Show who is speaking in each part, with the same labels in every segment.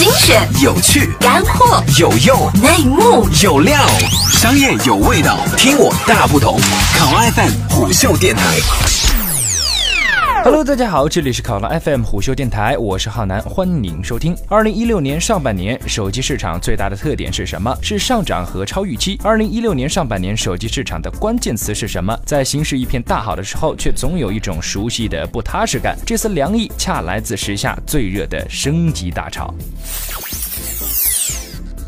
Speaker 1: 精选、
Speaker 2: 有趣、
Speaker 1: 干货、
Speaker 2: 有用、
Speaker 1: 内幕、
Speaker 2: 有料，商业有味道，听我大不同。考 FM 虎嗅电台。
Speaker 3: Hello，大家好，这里是考拉 FM 虎嗅电台，我是浩南，欢迎收听。二零一六年上半年手机市场最大的特点是什么？是上涨和超预期。二零一六年上半年手机市场的关键词是什么？在形势一片大好的时候，却总有一种熟悉的不踏实感。这丝凉意恰来自时下最热的升级大潮。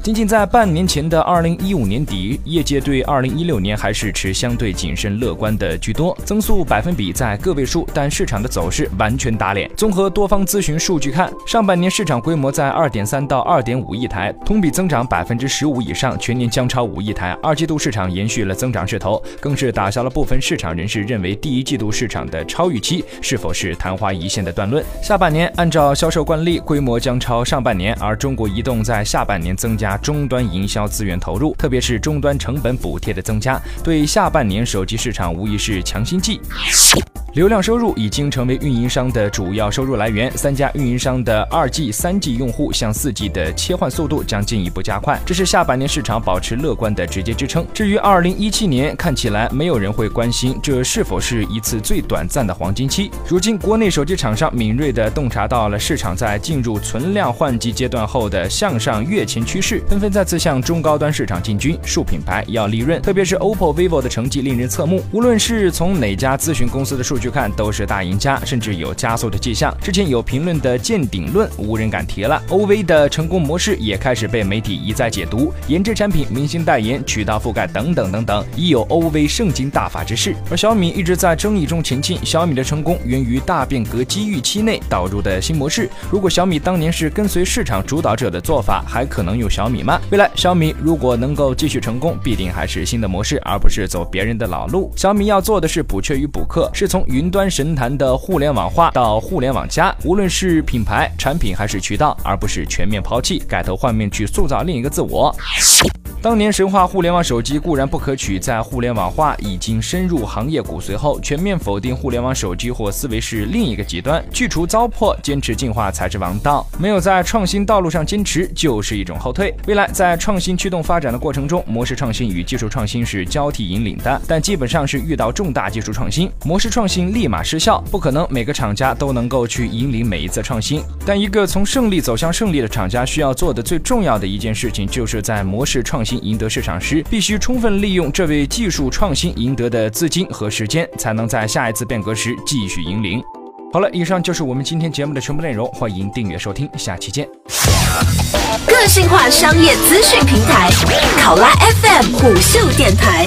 Speaker 3: 仅仅在半年前的二零一五年底，业界对二零一六年还是持相对谨慎乐观的居多，增速百分比在个位数，但市场的走势完全打脸。综合多方咨询数据看，上半年市场规模在二点三到二点五亿台，同比增长百分之十五以上，全年将超五亿台。二季度市场延续了增长势头，更是打消了部分市场人士认为第一季度市场的超预期是否是昙花一现的断论。下半年按照销售惯例，规模将超上半年，而中国移动在下半年增加。终端营销资源投入，特别是终端成本补贴的增加，对下半年手机市场无疑是强心剂。流量收入已经成为运营商的主要收入来源，三家运营商的二 G、三 G 用户向四 G 的切换速度将进一步加快，这是下半年市场保持乐观的直接支撑。至于二零一七年，看起来没有人会关心这是否是一次最短暂的黄金期。如今，国内手机厂商敏锐地洞察到了市场在进入存量换机阶段后的向上跃前趋势，纷纷再次向中高端市场进军，数品牌要利润，特别是 OPPO、vivo 的成绩令人侧目。无论是从哪家咨询公司的数据去看，都是大赢家，甚至有加速的迹象。之前有评论的见顶论，无人敢提了。OV 的成功模式也开始被媒体一再解读，研制产品、明星代言、渠道覆盖等等等等，已有 OV 圣经大法之势。而小米一直在争议中前进，小米的成功源于大变革机遇期内导入的新模式。如果小米当年是跟随市场主导者的做法，还可能有小米吗？未来小米如果能够继续成功，必定还是新的模式，而不是走别人的老路。小米要做的是补缺与补课，是从云端。神坛的互联网化到互联网加，无论是品牌、产品还是渠道，而不是全面抛弃，改头换面去塑造另一个自我。当年神话互联网手机固然不可取，在互联网化已经深入行业骨髓后，全面否定互联网手机或思维是另一个极端。去除糟粕，坚持进化才是王道。没有在创新道路上坚持，就是一种后退。未来在创新驱动发展的过程中，模式创新与技术创新是交替引领的，但基本上是遇到重大技术创新，模式创新立马失效。不可能每个厂家都能够去引领每一次创新，但一个从胜利走向胜利的厂家需要做的最重要的一件事情，就是在模式创新赢得市场时，必须充分利用这位技术创新赢得的资金和时间，才能在下一次变革时继续引领。好了，以上就是我们今天节目的全部内容，欢迎订阅收听，下期见。
Speaker 1: 个性化商业资讯平台，考拉 FM 虎嗅电台。